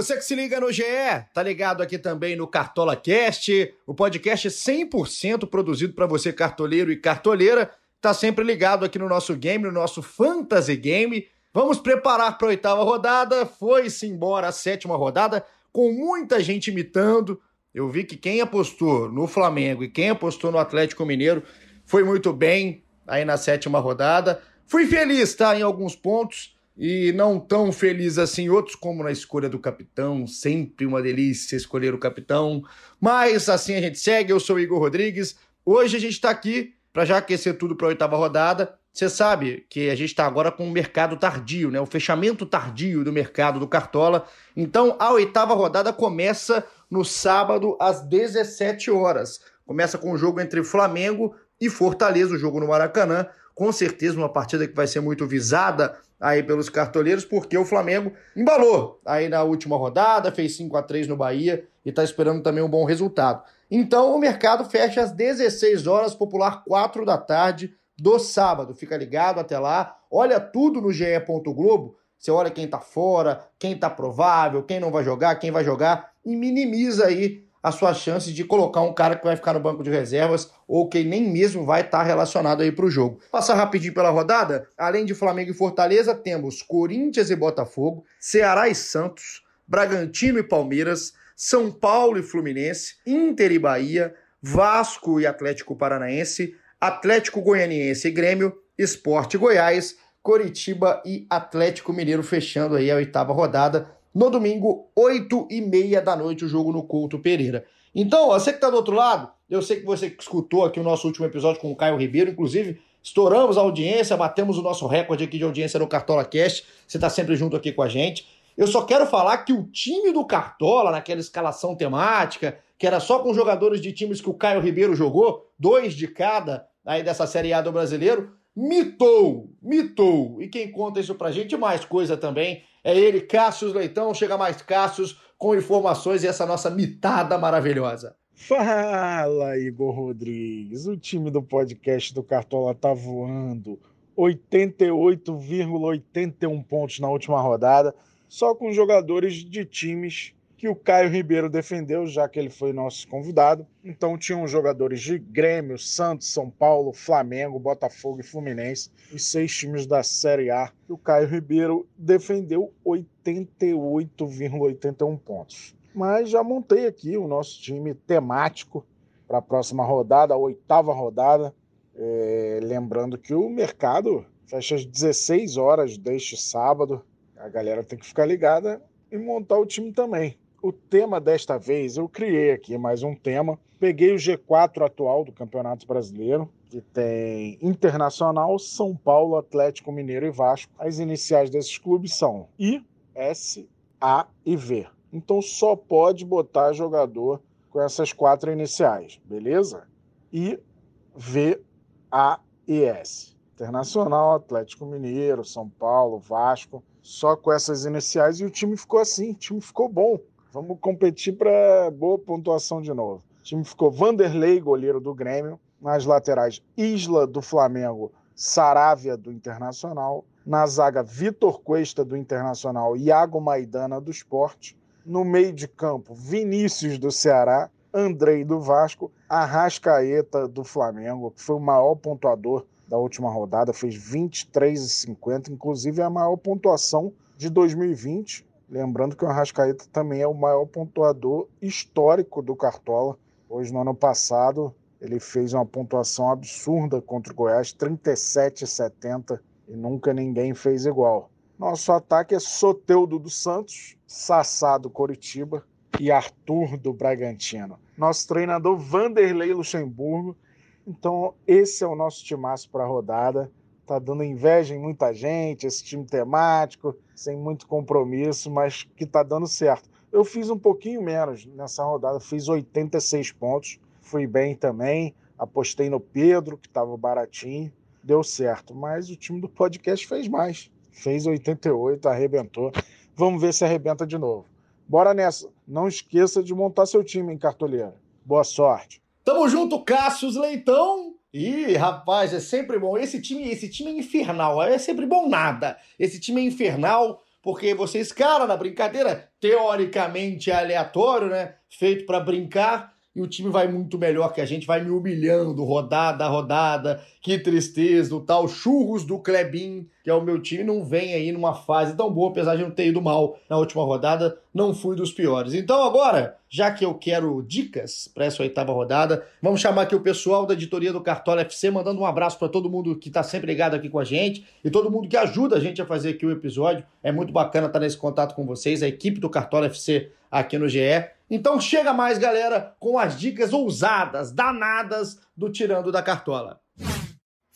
Você que se liga no GE, tá ligado aqui também no Cartola Cast, o podcast 100% produzido para você cartoleiro e cartoleira. Tá sempre ligado aqui no nosso game, no nosso Fantasy Game. Vamos preparar para a oitava rodada. Foi-se embora a sétima rodada, com muita gente imitando. Eu vi que quem apostou no Flamengo e quem apostou no Atlético Mineiro foi muito bem aí na sétima rodada. Fui feliz, tá? Em alguns pontos e não tão feliz assim outros, como na escolha do capitão. Sempre uma delícia escolher o capitão. Mas assim a gente segue. Eu sou Igor Rodrigues. Hoje a gente está aqui para já aquecer tudo para a oitava rodada. Você sabe que a gente está agora com o mercado tardio, né? O fechamento tardio do mercado do Cartola. Então a oitava rodada começa no sábado às 17 horas. Começa com o jogo entre Flamengo e Fortaleza, o jogo no Maracanã. Com certeza uma partida que vai ser muito visada aí pelos cartoleiros, porque o Flamengo embalou aí na última rodada, fez 5 a 3 no Bahia e está esperando também um bom resultado. Então o mercado fecha às 16 horas, popular 4 da tarde do sábado. Fica ligado até lá. Olha tudo no GE. Globo. Você olha quem tá fora, quem tá provável, quem não vai jogar, quem vai jogar e minimiza aí a sua chance de colocar um cara que vai ficar no banco de reservas ou que nem mesmo vai estar tá relacionado aí para o jogo. Passar rapidinho pela rodada, além de Flamengo e Fortaleza, temos Corinthians e Botafogo, Ceará e Santos, Bragantino e Palmeiras, São Paulo e Fluminense, Inter e Bahia, Vasco e Atlético Paranaense, Atlético Goianiense e Grêmio, Esporte Goiás, Coritiba e Atlético Mineiro fechando aí a oitava rodada. No domingo, 8 e meia da noite, o jogo no Couto Pereira. Então, você que está do outro lado, eu sei que você escutou aqui o nosso último episódio com o Caio Ribeiro, inclusive, estouramos a audiência, batemos o nosso recorde aqui de audiência no Cartola Cast. Você está sempre junto aqui com a gente. Eu só quero falar que o time do Cartola, naquela escalação temática, que era só com jogadores de times que o Caio Ribeiro jogou, dois de cada, aí dessa Série A do brasileiro, mitou, mitou. E quem conta isso pra gente, mais coisa também, é ele, Cássio Leitão. Chega mais Cássio com informações e essa nossa mitada maravilhosa. Fala, Igor Rodrigues. O time do podcast do Cartola tá voando. 88,81 pontos na última rodada, só com jogadores de times que o Caio Ribeiro defendeu, já que ele foi nosso convidado. Então tinham jogadores de Grêmio, Santos, São Paulo, Flamengo, Botafogo e Fluminense, os seis times da Série A. E o Caio Ribeiro defendeu 88,81 pontos. Mas já montei aqui o nosso time temático para a próxima rodada, a oitava rodada. É, lembrando que o mercado fecha às 16 horas deste sábado. A galera tem que ficar ligada e montar o time também. O tema desta vez, eu criei aqui mais um tema. Peguei o G4 atual do Campeonato Brasileiro, que tem Internacional, São Paulo, Atlético Mineiro e Vasco. As iniciais desses clubes são I, S, A e V. Então só pode botar jogador com essas quatro iniciais, beleza? I, V, A e S. Internacional, Atlético Mineiro, São Paulo, Vasco, só com essas iniciais e o time ficou assim, o time ficou bom. Vamos competir para boa pontuação de novo. O time ficou Vanderlei, goleiro do Grêmio. Nas laterais, Isla do Flamengo, Saravia do Internacional. Na zaga, Vitor Cuesta do Internacional, Iago Maidana do Esporte. No meio de campo, Vinícius do Ceará, Andrei do Vasco, Arrascaeta do Flamengo, que foi o maior pontuador da última rodada, fez 23,50, inclusive a maior pontuação de 2020 Lembrando que o Arrascaeta também é o maior pontuador histórico do Cartola. Hoje, no ano passado, ele fez uma pontuação absurda contra o Goiás, 37,70, e nunca ninguém fez igual. Nosso ataque é Soteudo do Santos, Sassá do Coritiba e Arthur do Bragantino. Nosso treinador Vanderlei Luxemburgo. Então, esse é o nosso timaço para a rodada tá dando inveja em muita gente, esse time temático, sem muito compromisso, mas que tá dando certo. Eu fiz um pouquinho menos nessa rodada, fiz 86 pontos, fui bem também, apostei no Pedro, que estava baratinho, deu certo, mas o time do podcast fez mais, fez 88, arrebentou. Vamos ver se arrebenta de novo. Bora nessa. Não esqueça de montar seu time em cartoleira. Boa sorte. Tamo junto, Cássius Leitão. Ih, rapaz, é sempre bom. Esse time, esse time é infernal. É sempre bom nada. Esse time é infernal. porque você escala na brincadeira, teoricamente aleatório, né? Feito para brincar e o time vai muito melhor que a gente, vai me humilhando rodada a rodada. Que tristeza, o tal churros do Klebin, é o meu time, não vem aí numa fase tão boa, apesar de não ter ido mal na última rodada, não fui dos piores. Então agora, já que eu quero dicas para essa oitava rodada, vamos chamar aqui o pessoal da editoria do Cartola FC, mandando um abraço para todo mundo que está sempre ligado aqui com a gente e todo mundo que ajuda a gente a fazer aqui o episódio. É muito bacana estar nesse contato com vocês, a equipe do Cartola FC aqui no GE. Então chega mais, galera, com as dicas ousadas, danadas do Tirando da Cartola.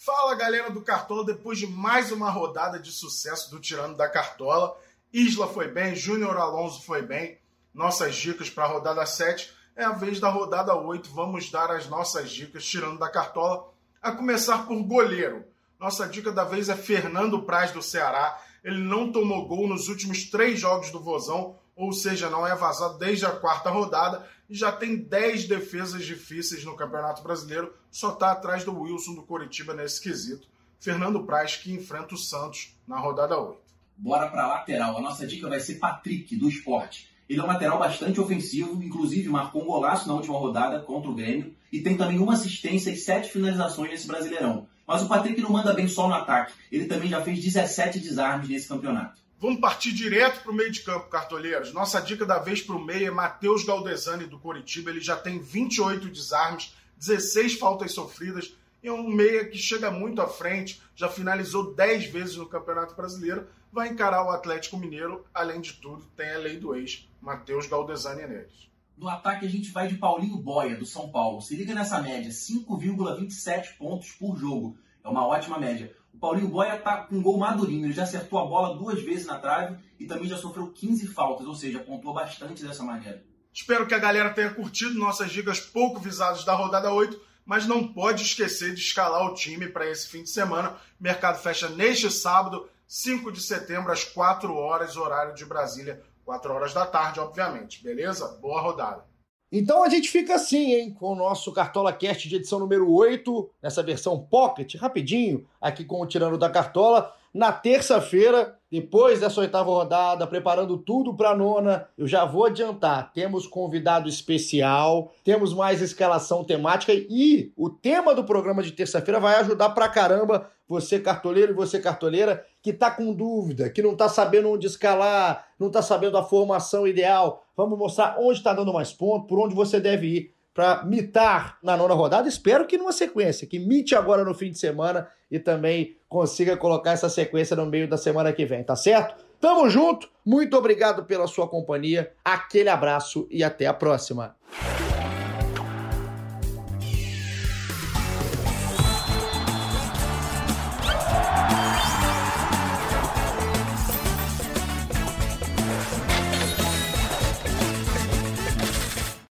Fala, galera do Cartola, depois de mais uma rodada de sucesso do Tirando da Cartola. Isla foi bem, Júnior Alonso foi bem. Nossas dicas para a rodada 7 é a vez da rodada 8. Vamos dar as nossas dicas tirando da cartola, a começar por goleiro. Nossa dica da vez é Fernando Praz do Ceará. Ele não tomou gol nos últimos três jogos do Vozão, ou seja, não é vazado desde a quarta rodada e já tem 10 defesas difíceis no Campeonato Brasileiro, só está atrás do Wilson do Coritiba nesse quesito. Fernando Praz que enfrenta o Santos na rodada 8. Bora para lateral. A nossa dica vai ser Patrick do Esporte. Ele é um lateral bastante ofensivo, inclusive marcou um golaço na última rodada contra o Grêmio e tem também uma assistência e sete finalizações nesse Brasileirão. Mas o Patrick não manda bem só no ataque, ele também já fez 17 desarmes nesse campeonato. Vamos partir direto para o meio de campo, cartoleiros. Nossa dica da vez para o meio é Matheus Galdesani do Coritiba. Ele já tem 28 desarmes, 16 faltas sofridas. É um meia que chega muito à frente, já finalizou 10 vezes no Campeonato Brasileiro. Vai encarar o Atlético Mineiro. Além de tudo, tem a lei do ex, Matheus Galdesani neles. No ataque, a gente vai de Paulinho Boia, do São Paulo. Se liga nessa média: 5,27 pontos por jogo. É uma ótima média. O Paulinho Boia tá com um gol madurinho, ele já acertou a bola duas vezes na trave e também já sofreu 15 faltas, ou seja, pontuou bastante dessa maneira. Espero que a galera tenha curtido nossas dicas pouco visadas da rodada 8, mas não pode esquecer de escalar o time para esse fim de semana. Mercado fecha neste sábado, 5 de setembro, às 4 horas, horário de Brasília, 4 horas da tarde, obviamente. Beleza? Boa rodada. Então a gente fica assim, hein, com o nosso Cartola Cast de edição número 8, nessa versão Pocket, rapidinho, aqui com o Tirando da Cartola. Na terça-feira, depois dessa oitava rodada, preparando tudo para a nona, eu já vou adiantar: temos convidado especial, temos mais escalação temática e o tema do programa de terça-feira vai ajudar pra caramba você cartoleiro e você cartoleira que está com dúvida, que não está sabendo onde escalar, não está sabendo a formação ideal. Vamos mostrar onde está dando mais ponto, por onde você deve ir para mitar na nona rodada. Espero que numa sequência, que mite agora no fim de semana e também consiga colocar essa sequência no meio da semana que vem, tá certo? Tamo junto, muito obrigado pela sua companhia, aquele abraço e até a próxima.